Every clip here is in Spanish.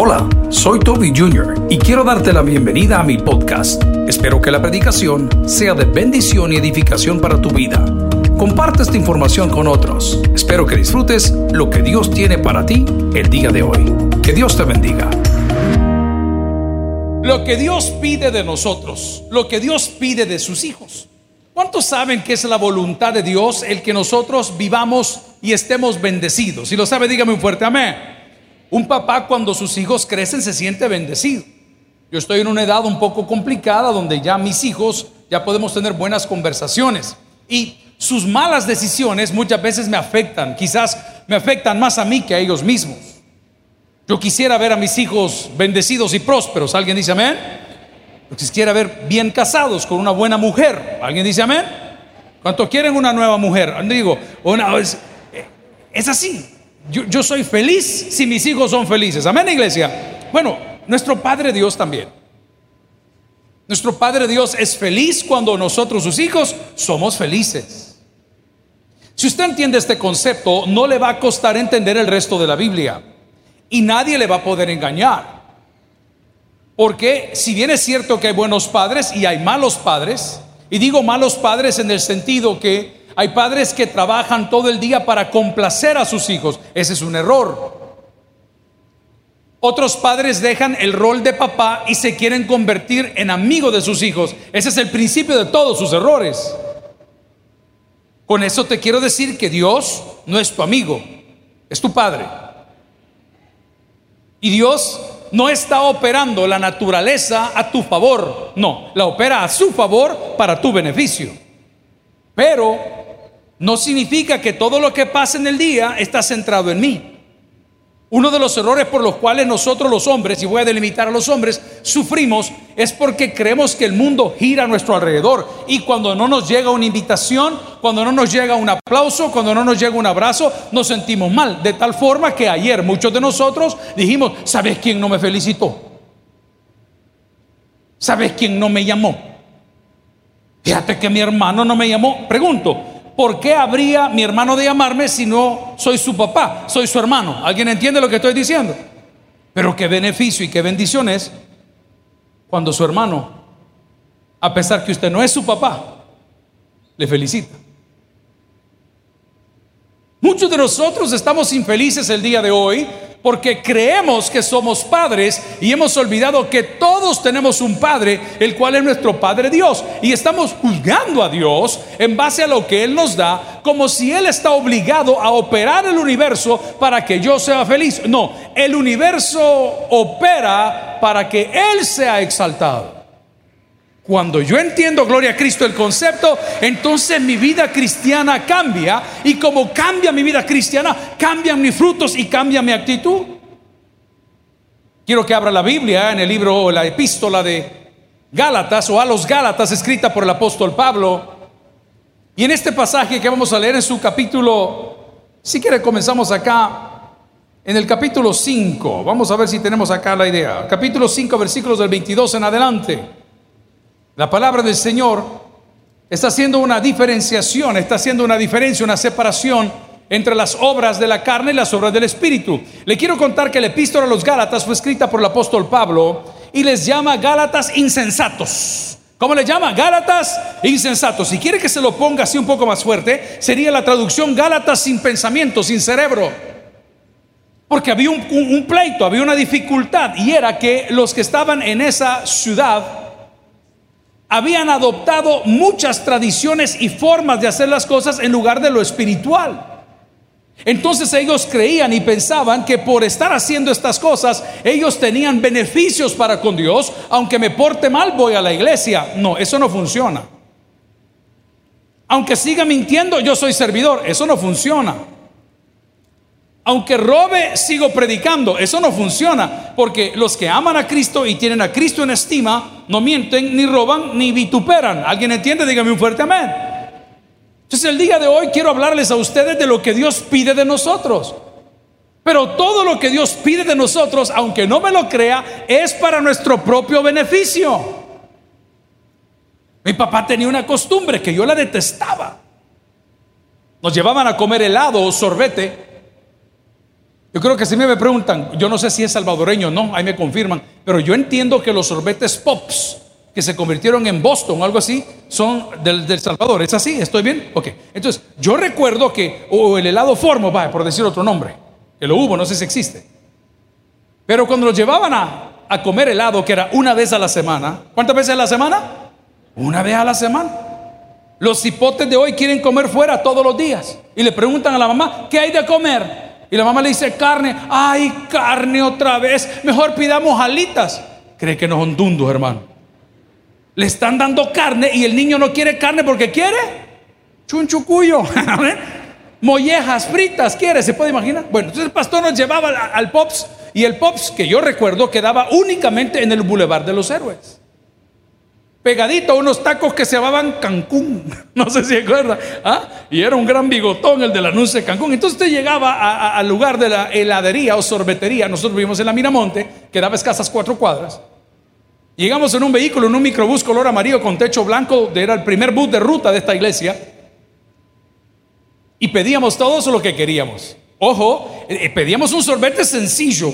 Hola, soy Toby Jr. y quiero darte la bienvenida a mi podcast. Espero que la predicación sea de bendición y edificación para tu vida. Comparte esta información con otros. Espero que disfrutes lo que Dios tiene para ti el día de hoy. Que Dios te bendiga. Lo que Dios pide de nosotros, lo que Dios pide de sus hijos. ¿Cuántos saben que es la voluntad de Dios el que nosotros vivamos y estemos bendecidos? Si lo sabe, dígame un fuerte amén. Un papá cuando sus hijos crecen se siente bendecido. Yo estoy en una edad un poco complicada donde ya mis hijos ya podemos tener buenas conversaciones y sus malas decisiones muchas veces me afectan, quizás me afectan más a mí que a ellos mismos. Yo quisiera ver a mis hijos bendecidos y prósperos. ¿Alguien dice amén? Yo quisiera ver bien casados con una buena mujer. ¿Alguien dice amén? ¿Cuánto quieren una nueva mujer? Digo, una, es, es así. Yo, soy feliz si mis hijos son felices. Amén, iglesia. Bueno, nuestro Padre Dios también. Nuestro Padre Dios es feliz cuando nosotros, sus hijos, somos felices. Si usted entiende este concepto, no le va a costar entender el resto de la Biblia y nadie le va a poder engañar. Porque si bien es cierto que hay buenos padres y hay malos padres, y digo malos padres en el sentido que hay padres que trabajan todo el día para complacer a sus hijos, ese es un error. Otros padres dejan el rol de papá y se quieren convertir en amigo de sus hijos. Ese es el principio de todos sus errores. Con eso te quiero decir que Dios no es tu amigo, es tu padre. Y Dios no está operando la naturaleza a tu favor, no, la opera a su favor para tu beneficio. Pero no significa que todo lo que pasa en el día está centrado en mí. Uno de los errores por los cuales nosotros los hombres, y voy a delimitar a los hombres, sufrimos es porque creemos que el mundo gira a nuestro alrededor. Y cuando no nos llega una invitación, cuando no nos llega un aplauso, cuando no nos llega un abrazo, nos sentimos mal. De tal forma que ayer muchos de nosotros dijimos, ¿sabes quién no me felicitó? ¿Sabes quién no me llamó? Fíjate que mi hermano no me llamó. Pregunto, ¿por qué habría mi hermano de llamarme si no soy su papá, soy su hermano? ¿Alguien entiende lo que estoy diciendo? Pero qué beneficio y qué bendición es cuando su hermano, a pesar que usted no es su papá, le felicita. Muchos de nosotros estamos infelices el día de hoy porque creemos que somos padres y hemos olvidado que todos tenemos un Padre, el cual es nuestro Padre Dios. Y estamos juzgando a Dios en base a lo que Él nos da, como si Él está obligado a operar el universo para que yo sea feliz. No, el universo opera para que Él sea exaltado. Cuando yo entiendo, gloria a Cristo, el concepto, entonces mi vida cristiana cambia. Y como cambia mi vida cristiana, cambian mis frutos y cambia mi actitud. Quiero que abra la Biblia en el libro la epístola de Gálatas o a los Gálatas, escrita por el apóstol Pablo. Y en este pasaje que vamos a leer en su capítulo, si quiere comenzamos acá, en el capítulo 5. Vamos a ver si tenemos acá la idea. Capítulo 5, versículos del 22 en adelante. La palabra del Señor está haciendo una diferenciación, está haciendo una diferencia, una separación entre las obras de la carne y las obras del Espíritu. Le quiero contar que la epístola a los Gálatas fue escrita por el apóstol Pablo y les llama Gálatas insensatos. ¿Cómo le llama? Gálatas insensatos. Si quiere que se lo ponga así un poco más fuerte, sería la traducción Gálatas sin pensamiento, sin cerebro. Porque había un, un pleito, había una dificultad y era que los que estaban en esa ciudad, habían adoptado muchas tradiciones y formas de hacer las cosas en lugar de lo espiritual. Entonces ellos creían y pensaban que por estar haciendo estas cosas ellos tenían beneficios para con Dios, aunque me porte mal voy a la iglesia. No, eso no funciona. Aunque siga mintiendo, yo soy servidor, eso no funciona. Aunque robe, sigo predicando. Eso no funciona, porque los que aman a Cristo y tienen a Cristo en estima, no mienten, ni roban, ni vituperan. ¿Alguien entiende? Dígame un fuerte amén. Entonces el día de hoy quiero hablarles a ustedes de lo que Dios pide de nosotros. Pero todo lo que Dios pide de nosotros, aunque no me lo crea, es para nuestro propio beneficio. Mi papá tenía una costumbre que yo la detestaba. Nos llevaban a comer helado o sorbete Yo creo que si me preguntan, yo no sé si es salvadoreño o no, ahí me confirman, pero yo entiendo que los sorbetes Pops que se convirtieron en Boston o algo así son del, del Salvador. ¿Es así? ¿Estoy bien? Ok. Entonces, yo recuerdo que, o el helado Formo, vaya, por decir otro nombre, que lo hubo, no sé si existe. Pero cuando los llevaban a, a comer helado, que era una vez a la semana, ¿cuántas veces a la semana? Una vez a la semana. Los hipotes de hoy quieren comer fuera todos los días y le preguntan a la mamá, ¿qué hay de comer? Y la mamá le dice, carne, ay, carne otra vez, mejor pidamos alitas. Cree que no son dundos, hermano. Le están dando carne y el niño no quiere carne porque quiere chunchucuyo. Mollejas fritas quiere, ¿se puede imaginar? Bueno, entonces el pastor nos llevaba al, al Pops y el Pops que yo recuerdo quedaba únicamente en el Boulevard de los Héroes pegadito a unos tacos que se llamaban Cancún. No sé si recuerda. ¿ah? Y era un gran bigotón el del anuncio de Cancún. Entonces usted llegaba al lugar de la heladería o sorbetería. Nosotros vivimos en la Miramonte, que daba escasas cuatro cuadras. Llegamos en un vehículo, en un microbús color amarillo con techo blanco. Era el primer bus de ruta de esta iglesia. Y pedíamos todo eso lo que queríamos. Ojo, eh, eh, pedíamos un sorbete sencillo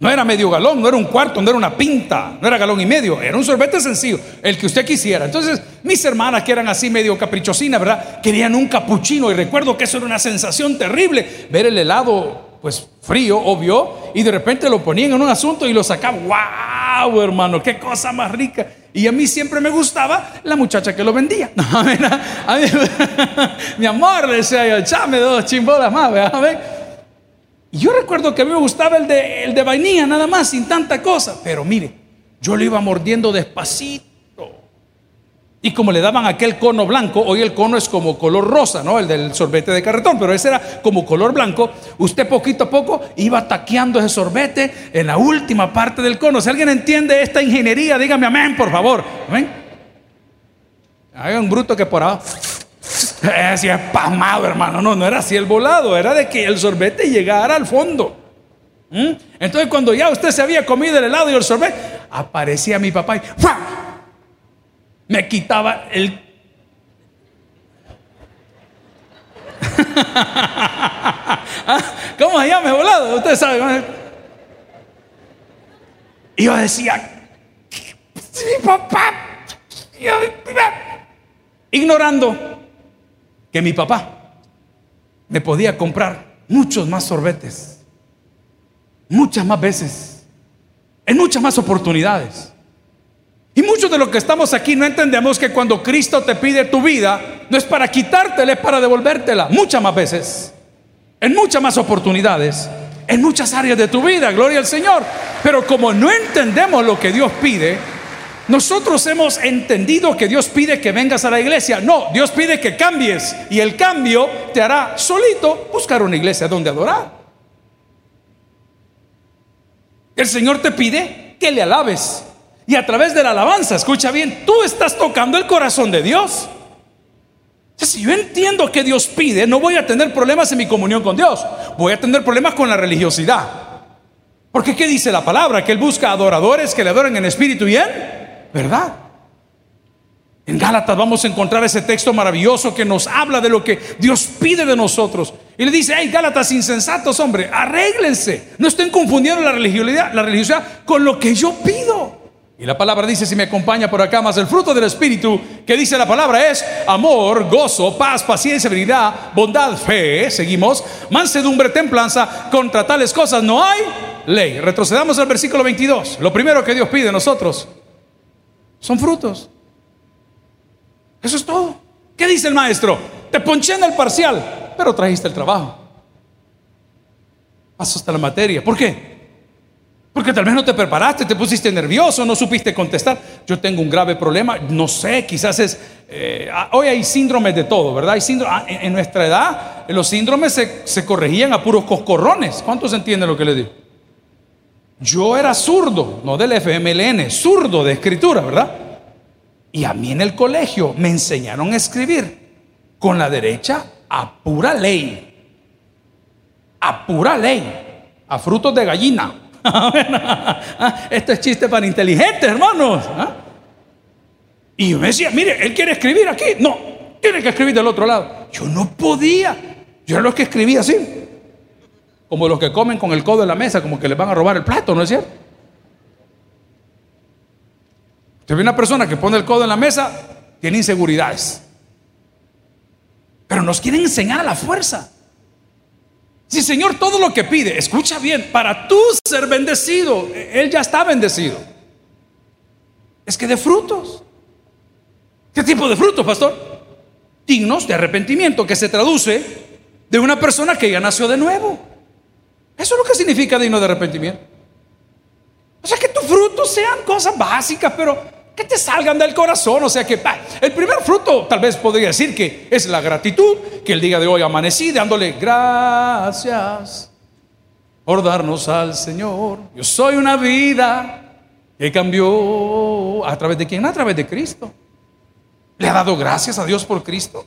no era medio galón, no era un cuarto, no era una pinta, no era galón y medio, era un sorbete sencillo, el que usted quisiera. Entonces, mis hermanas que eran así medio caprichosinas, ¿verdad? Querían un capuchino y recuerdo que eso era una sensación terrible, ver el helado pues frío, obvio, y de repente lo ponían en un asunto y lo sacaban. ¡Wow, hermano! ¡Qué cosa más rica! Y a mí siempre me gustaba la muchacha que lo vendía. mi amor, decía yo, echame dos chimbolas más, ¿verdad? Y yo recuerdo que a mí me gustaba el de, vainilla, nada más, sin tanta cosa. Pero mire, yo lo iba mordiendo despacito. Y como le daban aquel cono blanco, hoy el cono es como color rosa, ¿no? El del sorbete de carretón, pero ese era como color blanco. Usted poquito a poco iba taqueando ese sorbete en la última parte del cono. Si alguien entiende esta ingeniería, dígame amén, por favor. Amén. Hay un bruto que por abajo Así espasmado, hermano. No, no era así el volado, era de que el sorbete llegara al fondo. ¿Mm? Entonces, cuando ya usted se había comido el helado y el sorbete, aparecía mi papá y me quitaba el. ¿Cómo se llama volado? Usted sabe. Y yo decía, mi papá, ignorando que mi papá me podía comprar muchos más sorbetes, muchas más veces, en muchas más oportunidades. Y muchos de los que estamos aquí no entendemos que cuando Cristo te pide tu vida, no es para quitártela, es para devolvértela muchas más veces, en muchas más oportunidades, en muchas áreas de tu vida, gloria al Señor. Pero como no entendemos lo que Dios pide, nosotros hemos entendido que Dios pide que vengas a la iglesia. No, Dios pide que cambies y el cambio te hará solito buscar una iglesia donde adorar. El Señor te pide que le alabes. Y a través de la alabanza, escucha bien, tú estás tocando el corazón de Dios. Si yo entiendo que Dios pide, no voy a tener problemas en mi comunión con Dios. Voy a tener problemas con la religiosidad. Porque ¿qué dice la palabra? Que Él busca adoradores que le adoren en espíritu y en ¿verdad? En Gálatas vamos a encontrar ese texto maravilloso que nos habla de lo que Dios pide de nosotros. Y le dice, hey, Gálatas insensatos, hombre, arréglense. No estén confundiendo la religiosidad, la religiosidad con lo que yo pido. Y la palabra dice, si me acompaña por acá, más el fruto del Espíritu, que dice la palabra es amor, gozo, paz, paciencia, habilidad, bondad, fe, seguimos, mansedumbre, templanza, contra tales cosas no hay ley. Retrocedamos al versículo 22. Lo primero que Dios pide de nosotros son frutos. Eso es todo. ¿Qué dice el maestro? Te ponché en el parcial, pero trajiste el trabajo. Pasaste la materia. ¿Por qué? Porque tal vez no te preparaste, te pusiste nervioso, no supiste contestar. Yo tengo un grave problema, no sé, quizás es... Eh, ah, hoy hay síndromes de todo, ¿verdad? Hay ah, en, nuestra edad los síndromes se, se corregían a puros coscorrones. ¿Cuántos entienden lo que le digo? Yo era zurdo, no del FMLN, zurdo de escritura, ¿verdad? Y a mí en el colegio me enseñaron a escribir con la derecha a pura ley. A pura ley. A frutos de gallina. Esto es chiste para inteligentes, hermanos. ¿ah? Y yo me decía, mire, él quiere escribir aquí. No, tiene que escribir del otro lado. Yo no podía. Yo era lo que escribía así. Como los que comen con el codo en la mesa, como que les van a robar el plato, ¿no es cierto? Usted ve una persona que pone el codo en la mesa, tiene inseguridades. Pero nos quieren enseñar a la fuerza. Si Señor todo lo que pide, escucha bien, para tú ser bendecido, Él ya está bendecido. Es que de frutos. ¿Qué tipo de frutos, pastor? Dignos de arrepentimiento, que se traduce de una persona que ya nació de nuevo. Eso es lo que significa digno de arrepentimiento. O sea, que tus frutos sean cosas básicas, pero que te salgan del corazón. O sea que el primer fruto tal vez podría decir que es la gratitud, que el día de hoy amanecí dándole gracias por darnos al Señor. Yo soy una vida que cambió a través de quién? A través de Cristo. Le ha dado gracias a Dios por Cristo.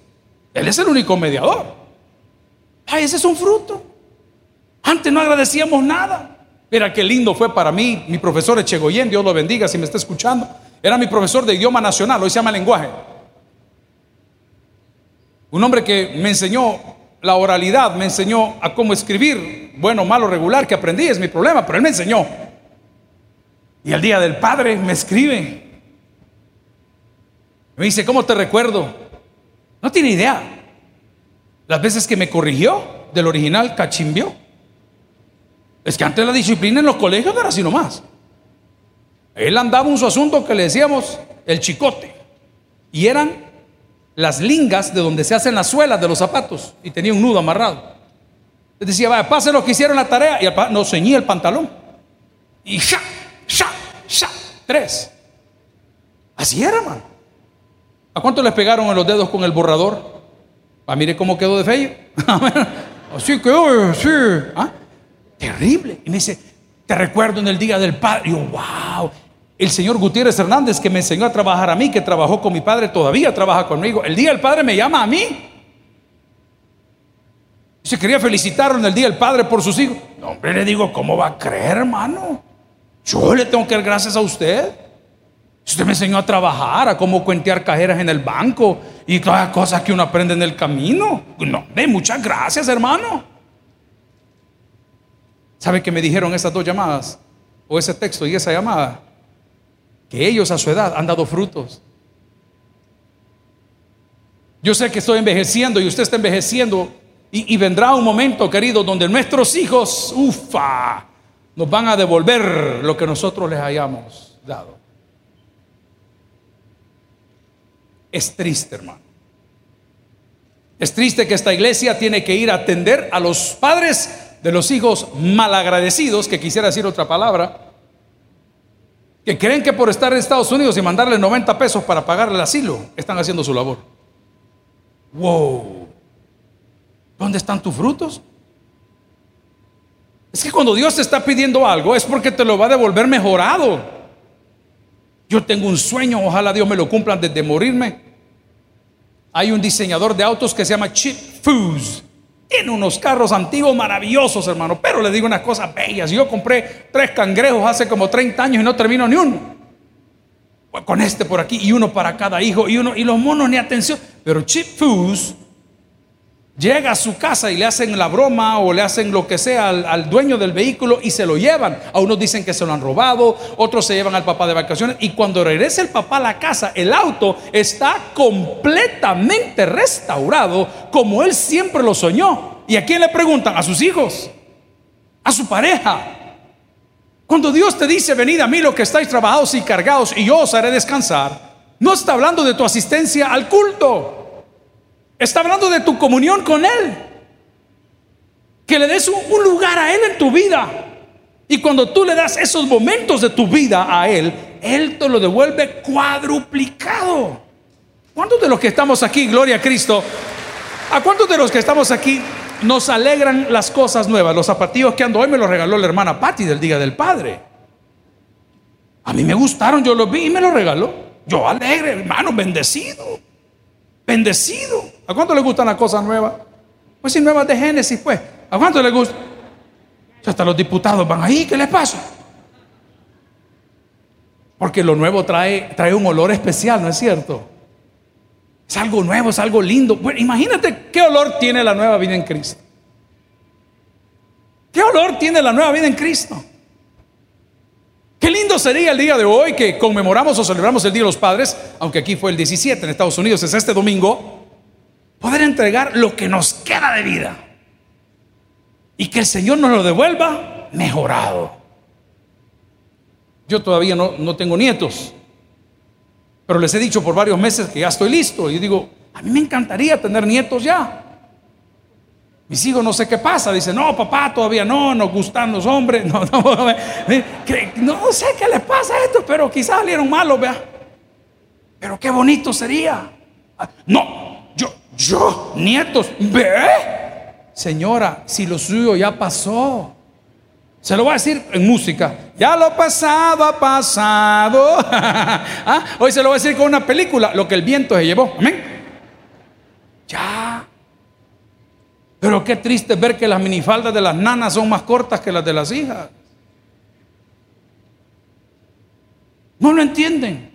Él es el único mediador. Ay, ese es un fruto. Antes no agradecíamos nada. Mira qué lindo fue para mí, mi profesor Echegoyen, Dios lo bendiga si me está escuchando. Era mi profesor de idioma nacional, hoy se llama lenguaje. Un hombre que me enseñó la oralidad, me enseñó a cómo escribir, bueno, malo, regular, que aprendí, es mi problema, pero él me enseñó. Y el día del padre me escribe. Me dice, ¿cómo te recuerdo? No tiene idea. Las veces que me corrigió del original cachimbió. Es que antes la disciplina en los colegios era así nomás. Él andaba un su asunto que le decíamos el chicote. Y eran las lingas de donde se hacen las suelas de los zapatos. Y tenía un nudo amarrado. Le decía, vaya, pasen lo que hicieron la tarea. Y el, no ceñía el pantalón. Y ya, ya, ya. Tres. Así era, man. ¿A cuánto les pegaron en los dedos con el borrador? Ah, mire cómo quedó de feo. Así quedó, sí. ¿Ah? Terrible. Y me dice, te recuerdo en el día del Padre. Y yo, wow. El señor Gutiérrez Hernández que me enseñó a trabajar a mí, que trabajó con mi padre, todavía trabaja conmigo. El día del Padre me llama a mí. Se quería felicitarlo en el día del Padre por sus hijos. No, hombre, le digo, ¿cómo va a creer, hermano? Yo le tengo que dar gracias a usted. Usted me enseñó a trabajar, a cómo cuentear cajeras en el banco y todas las cosas que uno aprende en el camino. No, de muchas gracias, hermano. ¿Sabe qué me dijeron esas dos llamadas? O ese texto y esa llamada. Que ellos a su edad han dado frutos. Yo sé que estoy envejeciendo y usted está envejeciendo. Y, vendrá un momento, querido, donde nuestros hijos, ufa, nos van a devolver lo que nosotros les hayamos dado. Es triste, hermano. Es triste que esta iglesia tiene que ir a atender a los padres de los hijos malagradecidos, que quisiera decir otra palabra, que creen que por estar en Estados Unidos y mandarle 90 pesos para pagarle el asilo, están haciendo su labor. Wow. ¿Dónde están tus frutos? Es que cuando Dios te está pidiendo algo es porque te lo va a devolver mejorado. Yo tengo un sueño, ojalá Dios me lo cumpla antes de morirme. Hay un diseñador de autos que se llama Chip Foose. Tiene unos carros antiguos maravillosos, hermano. Pero le digo unas cosas bellas. Yo compré tres cangrejos hace como 30 años y no termino ni uno. Con este por aquí y uno para cada hijo y uno y los monos ni atención. Pero Chip Foose llega a su casa y le hacen la broma o le hacen lo que sea al, dueño del vehículo y se lo llevan. A unos dicen que se lo han robado, otros se llevan al papá de vacaciones y cuando regresa el papá a la casa, el auto está completamente restaurado como él siempre lo soñó. ¿Y a quién le preguntan? A sus hijos, a su pareja. Cuando Dios te dice, venid a mí los que estáis trabajados y cargados y yo os haré descansar, no está hablando de tu asistencia al culto. Está hablando de tu comunión con Él. Que le des un, lugar a Él en tu vida. Y cuando tú le das esos momentos de tu vida a Él, Él te lo devuelve cuadruplicado. ¿Cuántos de los que estamos aquí, gloria a Cristo? ¿A cuántos de los que estamos aquí nos alegran las cosas nuevas? Los zapatillos que ando hoy me los regaló la hermana Patti del Día del Padre. A mí me gustaron, yo los vi y me los regaló. Yo alegre, hermano, bendecido. Bendecido. ¿A cuánto le gustan las cosas nuevas? Pues si nuevas de Génesis, pues. ¿A cuánto le gusta? Hasta los diputados van ahí, ¿qué les pasa? Porque lo nuevo trae, trae un olor especial, ¿no es cierto? Es algo nuevo, es algo lindo. Bueno, imagínate qué olor tiene la nueva vida en Cristo. ¿Qué olor tiene la nueva vida en Cristo? Qué lindo sería el día de hoy que conmemoramos o celebramos el Día de los Padres, aunque aquí fue el 17 en Estados Unidos, es este domingo, poder entregar lo que nos queda de vida y que el Señor nos lo devuelva mejorado. Yo todavía no, tengo nietos, pero les he dicho por varios meses que ya estoy listo. Y digo, a mí me encantaría tener nietos ya. Mis hijos no sé qué pasa, dicen, no, papá, todavía no, nos gustan los hombres, no, no, no sé qué les pasa a esto, pero quizás salieron malos, vea. Pero qué bonito sería. No, yo, nietos, ve. Señora, si lo suyo ya pasó. Se lo voy a decir en música. Ya lo pasado ha pasado. ¿Ah? Hoy se lo voy a decir con una película, lo que el viento se llevó. Amén. Ya. Pero qué triste ver que las minifaldas de las nanas son más cortas que las de las hijas. No lo entienden.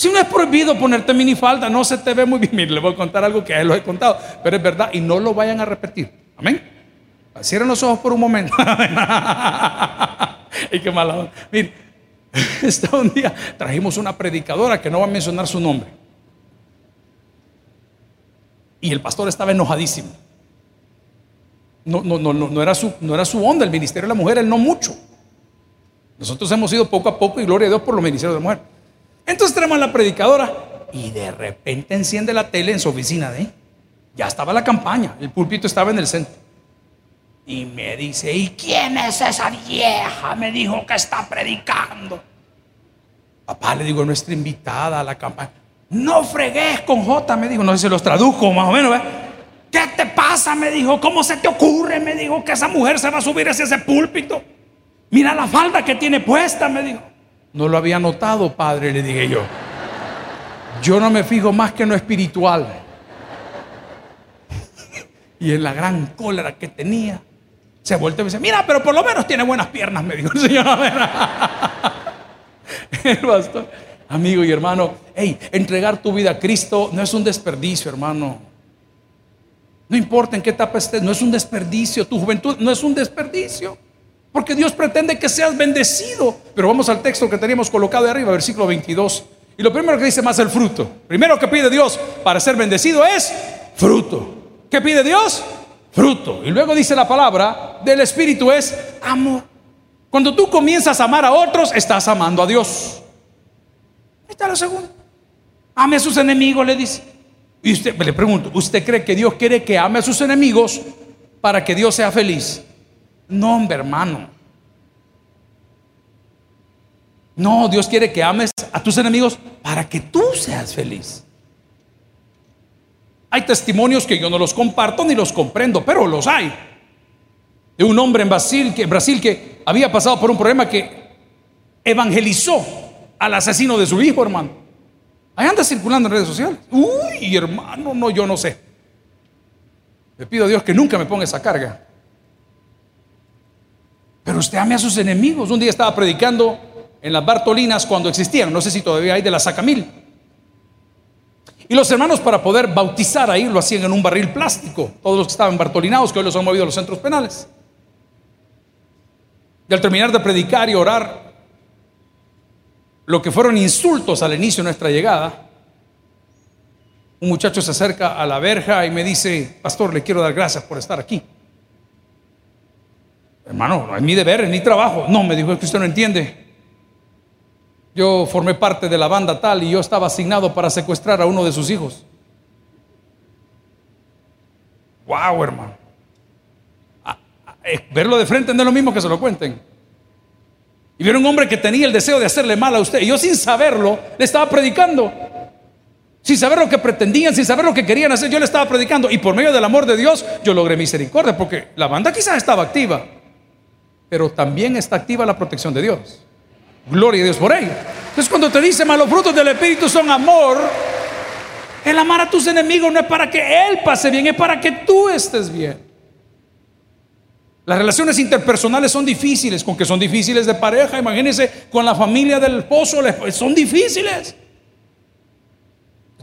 Si no es prohibido ponerte minifalda, no se te ve muy bien. Mire, le voy a contar algo que a él lo he contado, pero es verdad y no lo vayan a repetir. Amén. Cierren los ojos por un momento. y qué mala Mire, está un día trajimos una predicadora que no va a mencionar su nombre. Y el pastor estaba enojadísimo. No, no, no, no, era su, no era su onda el ministerio de la mujer, él no mucho. Nosotros hemos ido poco a poco y gloria a Dios por los ministerios de la mujer. Entonces tenemos a la predicadora y de repente enciende la tele en su oficina de Ya estaba la campaña, el púlpito estaba en el centro. Y me dice, ¿y quién es esa vieja? Me dijo que está predicando. Papá le digo, nuestra invitada a la campaña. No fregues con J, me dijo. No sé si los traduzco más o menos. ¿Qué te pasa? Me dijo. ¿Cómo se te ocurre? Me dijo que esa mujer se va a subir hacia ese púlpito. Mira la falda que tiene puesta, me dijo. No lo había notado, padre, le dije yo. Yo no me fijo más que en lo espiritual. y en la gran cólera que tenía. Se vuelve y me dice, mira, pero por lo menos tiene buenas piernas, me dijo el Señor. el pastor, amigo y hermano, hey, entregar tu vida a Cristo no es un desperdicio, hermano. No importa en qué etapa estés, no es un desperdicio. Tu juventud no es un desperdicio. Porque Dios pretende que seas bendecido. Pero vamos al texto que teníamos colocado de arriba, versículo 22. Y lo primero que dice más el fruto. Primero que pide Dios para ser bendecido es fruto. ¿Qué pide Dios? fruto. Y luego dice la palabra del Espíritu es amor. Cuando tú comienzas a amar a otros, estás amando a Dios. Ahí está lo segundo. Ame a sus enemigos, le dice. Y usted, le pregunto, ¿usted cree que Dios quiere que ame a sus enemigos para que Dios sea feliz? No, hombre, hermano. No, Dios quiere que ames a tus enemigos para que tú seas feliz. Hay testimonios que yo no los comparto ni los comprendo, pero los hay. De un hombre en Brasil que, Brasil que había pasado por un problema que evangelizó al asesino de su hijo, hermano. Ahí anda circulando en redes sociales. Uy, hermano, no, yo no sé. Le pido a Dios que nunca me ponga esa carga. Pero usted ame a sus enemigos. Un día estaba predicando en las Bartolinas cuando existían, no sé si todavía hay de la Sacamil. Y los hermanos para poder bautizar ahí lo hacían en un barril plástico, todos los que estaban bartolinados, que hoy los han movido a los centros penales. Y al terminar de predicar y orar, lo que fueron insultos al inicio de nuestra llegada, un muchacho se acerca a la verja y me dice, pastor, le quiero dar gracias por estar aquí. Hermano, no es mi deber, es mi trabajo. No, me dijo, es que usted no entiende. Yo formé parte de la banda tal y yo estaba asignado para secuestrar a uno de sus hijos. Wow, hermano. Ah, ah, eh, verlo de frente no es lo mismo que se lo cuenten. Y vieron un hombre que tenía el deseo de hacerle mal a usted. Y yo sin saberlo le estaba predicando. Sin saber lo que pretendían, sin saber lo que querían hacer, yo le estaba predicando. Y por medio del amor de Dios, yo logré misericordia. Porque la banda quizás estaba activa. Pero también está activa la protección de Dios. Gloria a Dios por ello. Entonces cuando te dice, los frutos del Espíritu son amor, el amar a tus enemigos no es para que Él pase bien, es para que tú estés bien. Las relaciones interpersonales son difíciles, con que son difíciles de pareja, imagínense con la familia del esposo, son difíciles.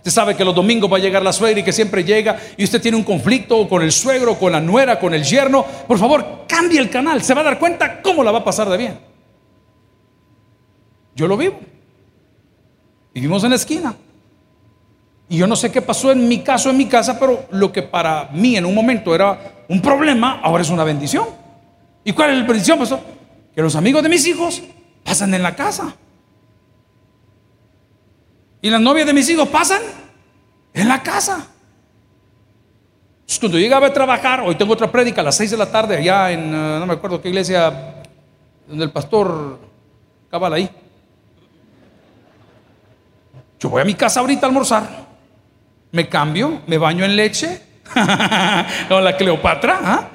Usted sabe que los domingos va a llegar la suegra y que siempre llega y usted tiene un conflicto con el suegro, con la nuera, con el yerno. Por favor, cambie el canal. Se va a dar cuenta cómo la va a pasar de bien. Yo lo vivo. Vivimos en la esquina. Y yo no sé qué pasó en mi caso, en mi casa, pero lo que para mí en un momento era un problema, ahora es una bendición. ¿Y cuál es la bendición, pastor? Que los amigos de mis hijos pasan en la casa. Y las novias de mis hijos pasan en la casa. cuando llegaba a trabajar, hoy tengo otra prédica a las 6 de la tarde, allá en, eh, no me acuerdo qué iglesia, donde el pastor cabal ahí. Yo voy a mi casa ahorita a almorzar, me cambio, me baño en leche, con la Cleopatra, ¿ah?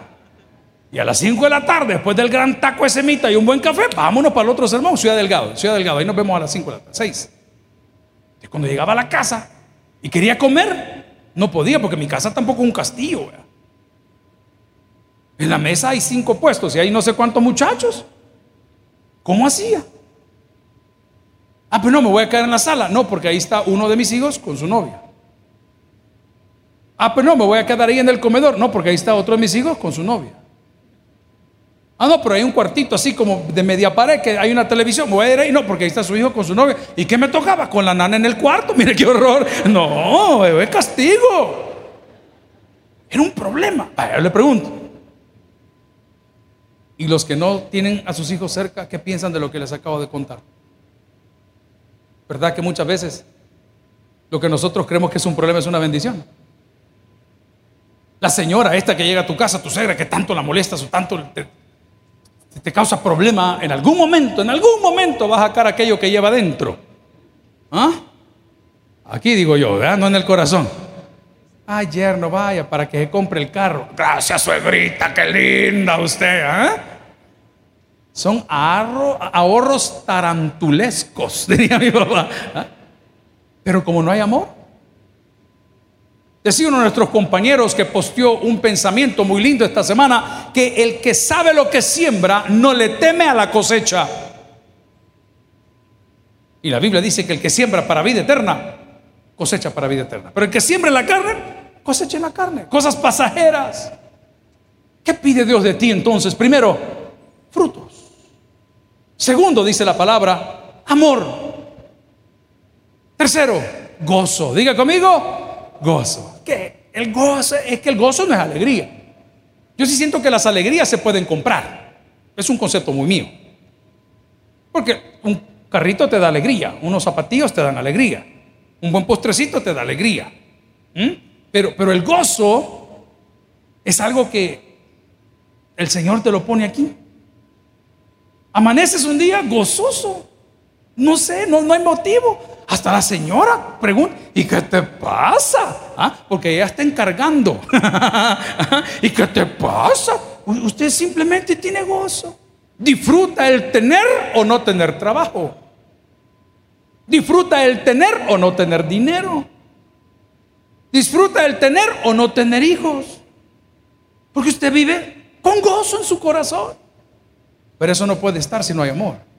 y a las 5 de la tarde, después del gran taco de semita y un buen café, vámonos para el otro sermón, Ciudad Delgado, Ciudad Delgado, ahí nos vemos a las 5 de la tarde, 6. Cuando llegaba a la casa y quería comer, no podía, porque mi casa tampoco es un castillo. En la mesa hay cinco puestos y hay no sé cuántos muchachos. ¿Cómo hacía? Ah, pero no, me voy a quedar en la sala. No, porque ahí está uno de mis hijos con su novia. Ah, pero no, me voy a quedar ahí en el comedor. No, porque ahí está otro de mis hijos con su novia. Ah, no, pero hay un cuartito así como de media pared que hay una televisión. Voy a ir ahí. No, porque ahí está su hijo con su novia. ¿Y qué me tocaba? Con la nana en el cuarto. Mire qué horror. No, es castigo. Era un problema. yo le pregunto. ¿Y los que no tienen a sus hijos cerca, qué piensan de lo que les acabo de contar? ¿Verdad que muchas veces lo que nosotros creemos que es un problema es una bendición? La señora esta que llega a tu casa, tu suegra, que tanto la molestas o tanto te causa problema, en algún momento, en algún momento va a sacar aquello que lleva dentro. ¿Ah? Aquí digo yo, ¿verdad? no en el corazón. Ay, yerno, vaya, para que se compre el carro. Gracias, suegrita, qué linda usted. ¿ah? Son ahorros tarantulescos, diría mi papá. ¿ah? Pero como no hay amor. Decía uno de nuestros compañeros que posteó un pensamiento muy lindo esta semana, que el que sabe lo que siembra no le teme a la cosecha. Y la Biblia dice que el que siembra para vida eterna, cosecha para vida eterna. Pero el que siembra la carne, cosecha la carne. Cosas pasajeras. ¿Qué pide Dios de ti entonces? Primero, frutos. Segundo, dice la palabra, amor. Tercero, gozo. Diga conmigo, gozo. Que el gozo es que el gozo no es alegría. Yo sí siento que las alegrías se pueden comprar. Es un concepto muy mío. Porque un carrito te da alegría, unos zapatillos te dan alegría, un buen postrecito te da alegría. Pero, pero el gozo es algo que el Señor te lo pone aquí. Amaneces un día gozoso. No sé, no, no hay motivo. Hasta la señora pregunta, ¿y qué te pasa? ¿Ah? Porque ella está encargando. ¿Y qué te pasa? Usted simplemente tiene gozo. Disfruta el tener o no tener trabajo. Disfruta el tener o no tener dinero. Disfruta el tener o no tener hijos. Porque usted vive con gozo en su corazón. Pero eso no puede estar si no hay amor.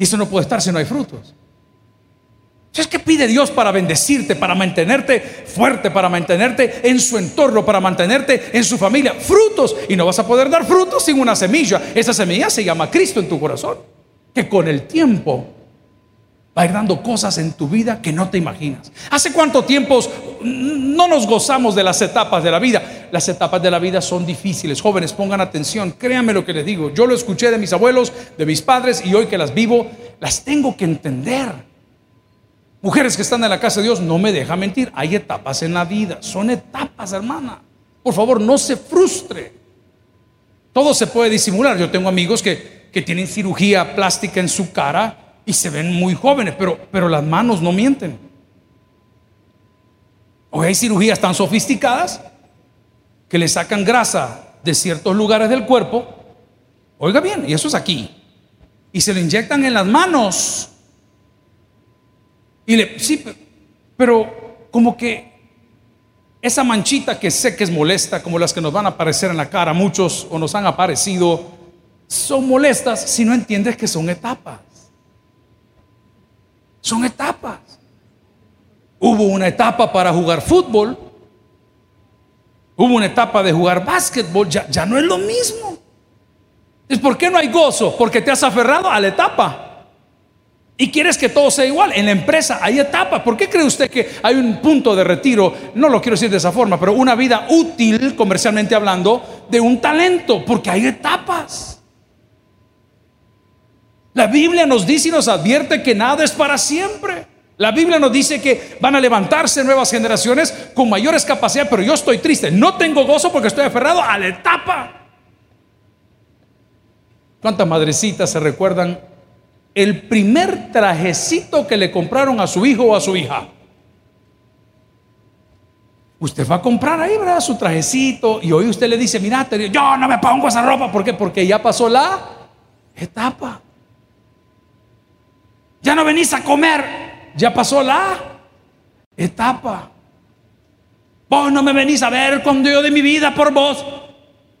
Y eso no puede estar si no hay frutos. ¿Sabes qué pide Dios para bendecirte, para mantenerte fuerte, para mantenerte en su entorno, para mantenerte en su familia? Frutos. Y no vas a poder dar frutos sin una semilla. Esa semilla se llama Cristo en tu corazón. Que con el tiempo va a ir dando cosas en tu vida que no te imaginas. ¿Hace cuánto tiempo no nos gozamos de las etapas de la vida? Las etapas de la vida son difíciles. Jóvenes, pongan atención. Créanme lo que les digo. Yo lo escuché de mis abuelos, de mis padres y hoy que las vivo, las tengo que entender. Mujeres que están en la casa de Dios, no me deja mentir. Hay etapas en la vida. Son etapas, hermana. Por favor, no se frustre. Todo se puede disimular. Yo tengo amigos que, que tienen cirugía plástica en su cara y se ven muy jóvenes, pero, pero las manos no mienten. Hoy hay cirugías tan sofisticadas que le sacan grasa de ciertos lugares del cuerpo. Oiga bien, y eso es aquí. Y se lo inyectan en las manos. Y le, sí, pero como que esa manchita que sé que es molesta, como las que nos van a aparecer en la cara, muchos o nos han aparecido, son molestas si no entiendes que son etapas. Son etapas. Hubo una etapa para jugar fútbol. Hubo una etapa de jugar básquetbol. Ya, ya no es lo mismo. ¿Es por qué no hay gozo? Porque te has aferrado a la etapa. Y quieres que todo sea igual. En la empresa hay etapas. ¿Por qué cree usted que hay un punto de retiro? No lo quiero decir de esa forma, pero una vida útil, comercialmente hablando, de un talento. Porque hay etapas. La Biblia nos dice y nos advierte que nada es para siempre. La Biblia nos dice que van a levantarse nuevas generaciones con mayores capacidades, pero yo estoy triste. No tengo gozo porque estoy aferrado a la etapa. ¿Cuántas madrecitas se recuerdan el primer trajecito que le compraron a su hijo o a su hija? Usted va a comprar ahí, ¿verdad? Su trajecito y hoy usted le dice, mira, yo no me pongo esa ropa. ¿Por qué? Porque ya pasó la etapa. Ya no venís a comer, ya pasó la etapa. Vos no me venís a ver cuando yo de mi vida por vos.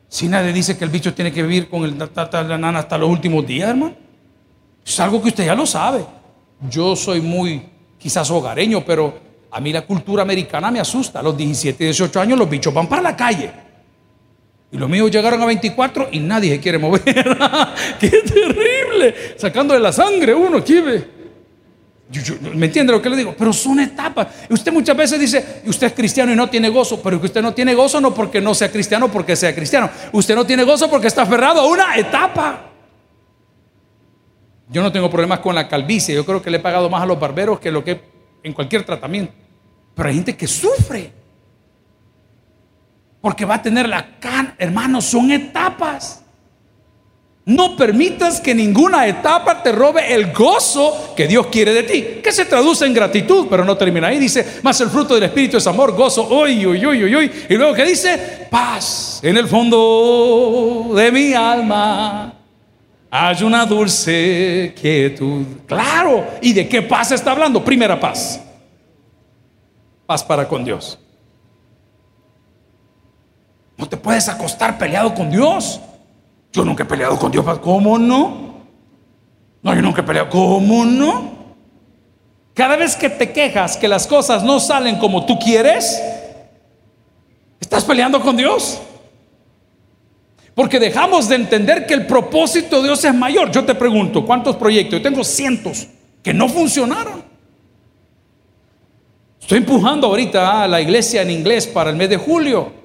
Si nadie dice que el bicho tiene que vivir con el la nana hasta los últimos días, hermano. Es algo que usted ya lo sabe. Yo soy muy quizás hogareño, pero a mí la cultura americana me asusta. A los 17, 18 años los bichos van para la calle. Y los míos llegaron a 24 y nadie se quiere mover. ¡Qué terrible! Sacándole la sangre uno, ¿Me entiende lo que le digo? Pero son etapas. Usted muchas veces dice, usted es cristiano y no tiene gozo, pero que usted no tiene gozo no porque no sea cristiano, porque sea cristiano. Usted no tiene gozo porque está aferrado a una etapa. Yo no tengo problemas con la calvicie, yo creo que le he pagado más a los barberos que lo que en cualquier tratamiento. Pero hay gente que sufre. Porque va a tener la can, hermanos, son etapas. No permitas que ninguna etapa te robe el gozo que Dios quiere de ti, que se traduce en gratitud, pero no termina ahí. Dice, más el fruto del Espíritu es amor, gozo, uy, uy, uy, uy, uy. Y luego que dice, paz en el fondo de mi alma. Hay una dulce quietud. Claro. ¿Y de qué paz está hablando? Primera paz. Paz para con Dios. No te puedes acostar peleado con Dios. Yo nunca he peleado con Dios. ¿Cómo no? No, yo nunca he peleado. ¿Cómo no? Cada vez que te quejas que las cosas no salen como tú quieres, estás peleando con Dios. Porque dejamos de entender que el propósito de Dios es mayor. Yo te pregunto, ¿cuántos proyectos? Yo tengo cientos que no funcionaron. Estoy empujando ahorita a la iglesia en inglés para el mes de julio.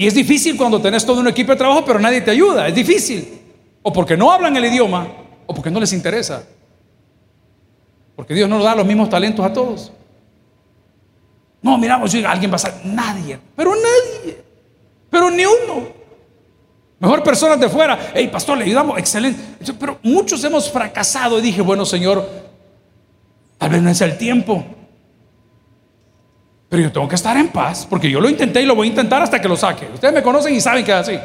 Y es difícil cuando tenés todo un equipo de trabajo, pero nadie te ayuda. Es difícil. O porque no hablan el idioma, o porque no les interesa. Porque Dios no nos da los mismos talentos a todos. No, miramos, alguien va a ser. Nadie. Pero nadie. Pero ni uno. Mejor personas de fuera. Hey, pastor, le ayudamos. Excelente. Pero muchos hemos fracasado. Y dije, bueno, Señor, tal vez no es el tiempo. Pero yo tengo que estar en paz, porque yo lo intenté y lo voy a intentar hasta que lo saque. Ustedes me conocen y saben que es así.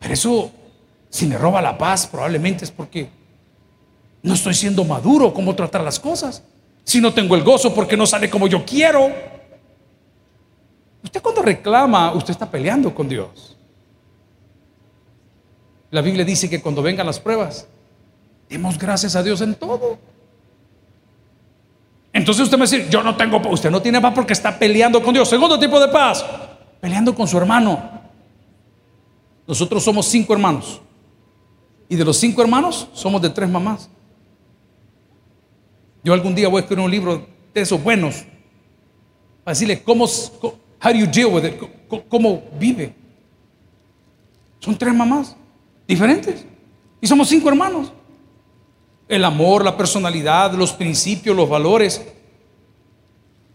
Pero eso, si me roba la paz, probablemente es porque no estoy siendo maduro cómo tratar las cosas. Si no tengo el gozo porque no sale como yo quiero. Usted cuando reclama, usted está peleando con Dios. La Biblia dice que cuando vengan las pruebas, demos gracias a Dios en todo. Entonces usted me dice, yo no tengo paz. Usted no tiene paz porque está peleando con Dios. Segundo tipo de paz, peleando con su hermano. Nosotros somos cinco hermanos. Y de los cinco hermanos, somos de tres mamás. Yo algún día voy a escribir un libro de esos buenos. Para decirle cómo, how do you deal with it, cómo vive. Son tres mamás diferentes. Y somos cinco hermanos. El amor, la personalidad, los principios, los valores,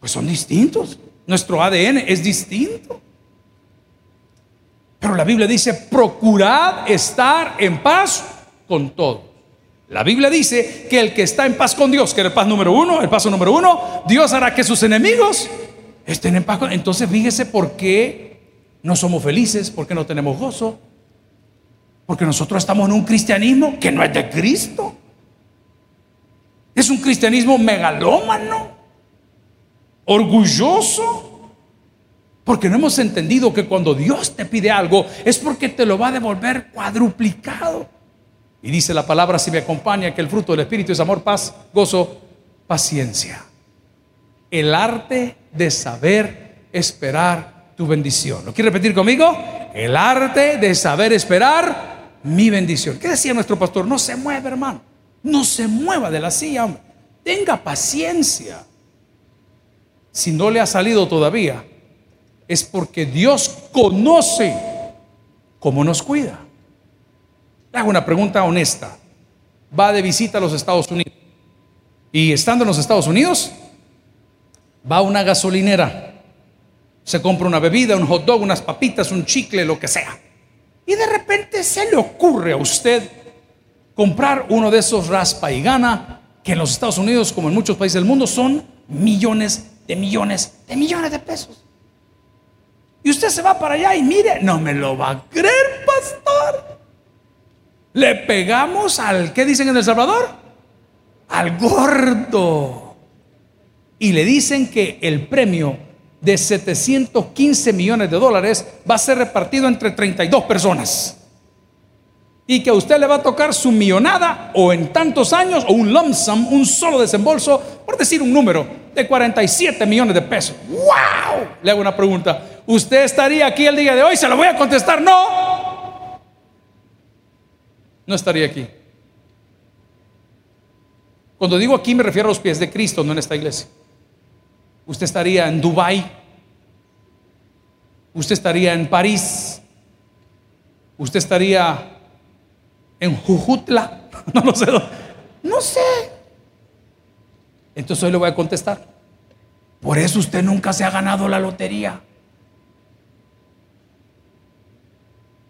pues son distintos. Nuestro ADN es distinto. Pero la Biblia dice, procurad estar en paz con todos. La Biblia dice que el que está en paz con Dios, que era el paz número uno, el paso número uno, Dios hará que sus enemigos estén en paz con Entonces fíjese por qué no somos felices, por qué no tenemos gozo, porque nosotros estamos en un cristianismo que no es de Cristo. Es un cristianismo megalómano, orgulloso, porque no hemos entendido que cuando Dios te pide algo es porque te lo va a devolver cuadruplicado. Y dice la palabra, si me acompaña, que el fruto del Espíritu es amor, paz, gozo, paciencia. El arte de saber esperar tu bendición. ¿Lo quiere repetir conmigo? El arte de saber esperar mi bendición. ¿Qué decía nuestro pastor? No se mueve, hermano. No se mueva de la silla, hombre. Tenga paciencia. Si no le ha salido todavía, es porque Dios conoce cómo nos cuida. Le hago una pregunta honesta. Va de visita a los Estados Unidos. Y estando en los Estados Unidos, va a una gasolinera. Se compra una bebida, un hot dog, unas papitas, un chicle, lo que sea. Y de repente se le ocurre a usted comprar uno de esos raspa y gana, que en los Estados Unidos, como en muchos países del mundo, son millones de millones de millones de pesos. Y usted se va para allá y mire, no me lo va a creer, pastor. Le pegamos al, ¿qué dicen en El Salvador? Al gordo. Y le dicen que el premio de 715 millones de dólares va a ser repartido entre 32 personas. Y que a usted le va a tocar su millonada o en tantos años o un lump sum, un solo desembolso, por decir un número, de 47 millones de pesos. ¡Wow! Le hago una pregunta. ¿Usted estaría aquí el día de hoy? Se lo voy a contestar, no. No estaría aquí. Cuando digo aquí me refiero a los pies de Cristo, no en esta iglesia. Usted estaría en Dubai. Usted estaría en París. Usted estaría en Jujutla. No lo sé. No sé. Entonces hoy le voy a contestar. Por eso usted nunca se ha ganado la lotería.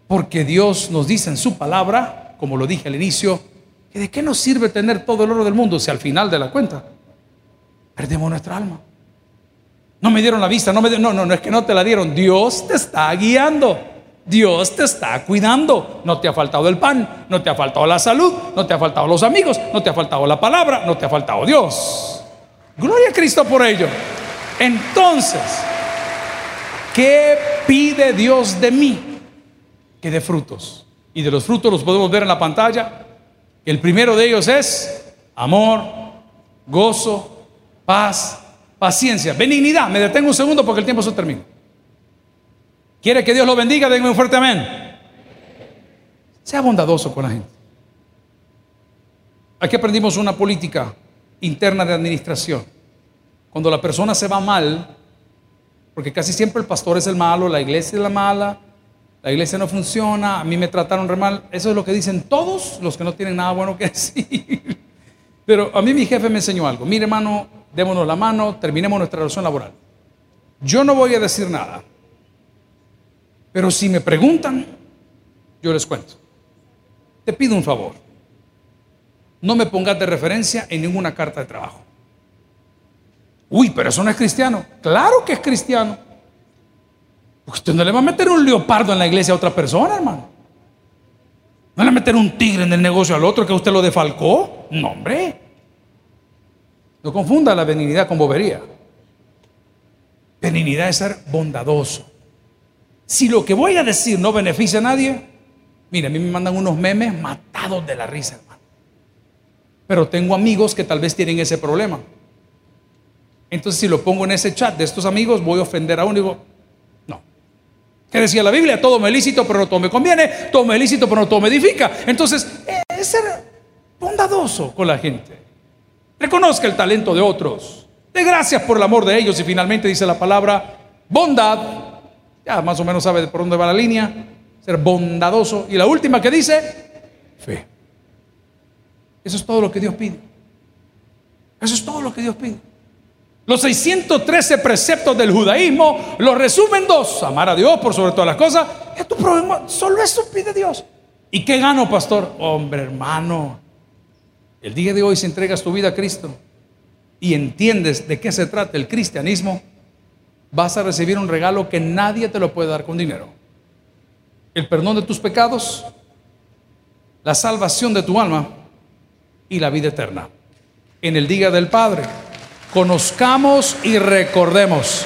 Porque Dios nos dice en su palabra, como lo dije al inicio, que de qué nos sirve tener todo el oro del mundo si al final de la cuenta perdemos nuestra alma. No me dieron la vista, no me no, no, no es que no te la dieron, Dios te está guiando. Dios te está cuidando. No te ha faltado el pan, no te ha faltado la salud, no te ha faltado los amigos, no te ha faltado la palabra, no te ha faltado Dios. Gloria a Cristo por ello. Entonces, ¿qué pide Dios de mí? que de frutos. Y de los frutos los podemos ver en la pantalla. El primero de ellos es amor, gozo, paz, paciencia, benignidad. Me detengo un segundo porque el tiempo se termina. ¿Quiere que Dios lo bendiga? Denme un fuerte amén. Sea bondadoso con la gente. Aquí aprendimos una política interna de administración. Cuando la persona se va mal, porque casi siempre el pastor es el malo, la iglesia es la mala, la iglesia no funciona, a mí me trataron re mal. Eso es lo que dicen todos los que no tienen nada bueno que decir. Pero a mí mi jefe me enseñó algo. Mire, hermano, démonos la mano, terminemos nuestra relación laboral. Yo no voy a decir nada. Pero si me preguntan, yo les cuento. Te pido un favor. No me pongas de referencia en ninguna carta de trabajo. Uy, pero eso no es cristiano. Claro que es cristiano. Usted no le va a meter un leopardo en la iglesia a otra persona, hermano. No le va a meter un tigre en el negocio al otro que usted lo defalcó. No, hombre. No confunda la benignidad con bobería. Benignidad es ser bondadoso. Si lo que voy a decir no beneficia a nadie, mire, a mí me mandan unos memes matados de la risa, hermano. Pero tengo amigos que tal vez tienen ese problema. Entonces, si lo pongo en ese chat de estos amigos, voy a ofender a uno y digo, que decía la Biblia, todo me lícito, pero no todo me conviene, todo me lícito, pero no todo me edifica. Entonces, es ser bondadoso con la gente. Reconozca el talento de otros. De gracias por el amor de ellos. Y finalmente dice la palabra bondad. Ya más o menos sabe por dónde va la línea. Ser bondadoso. Y la última que dice, fe. Eso es todo lo que Dios pide. Eso es todo lo que Dios pide. Los 613 preceptos del judaísmo los resumen dos. Amar a Dios por sobre todas las cosas. Es tu problema. Solo eso pide Dios. ¿Y qué gano, pastor? Hombre, hermano. El día de hoy, si entregas tu vida a Cristo y entiendes de qué se trata el cristianismo, vas a recibir un regalo que nadie te lo puede dar con dinero. El perdón de tus pecados, la salvación de tu alma y la vida eterna. En el día del Padre conozcamos y recordemos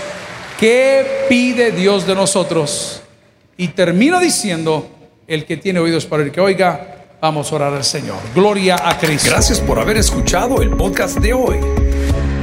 qué pide Dios de nosotros. Y termino diciendo, el que tiene oídos para el que oiga, vamos a orar al Señor. Gloria a Cristo. Gracias por haber escuchado el podcast de hoy.